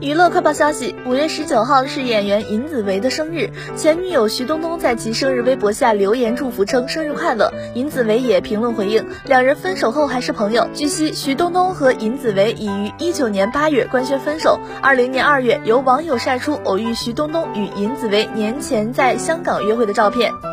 娱乐快报消息五月十九号是演员尹子维的生日前女友徐冬冬在其生日微博下留言祝福称生日快乐尹子维也评论回应两人分手后还是朋友据悉徐冬冬和尹子维已于一九年八月官宣分手二零年二月有网友晒出偶遇徐冬冬与尹子维年前在香港约会的照片。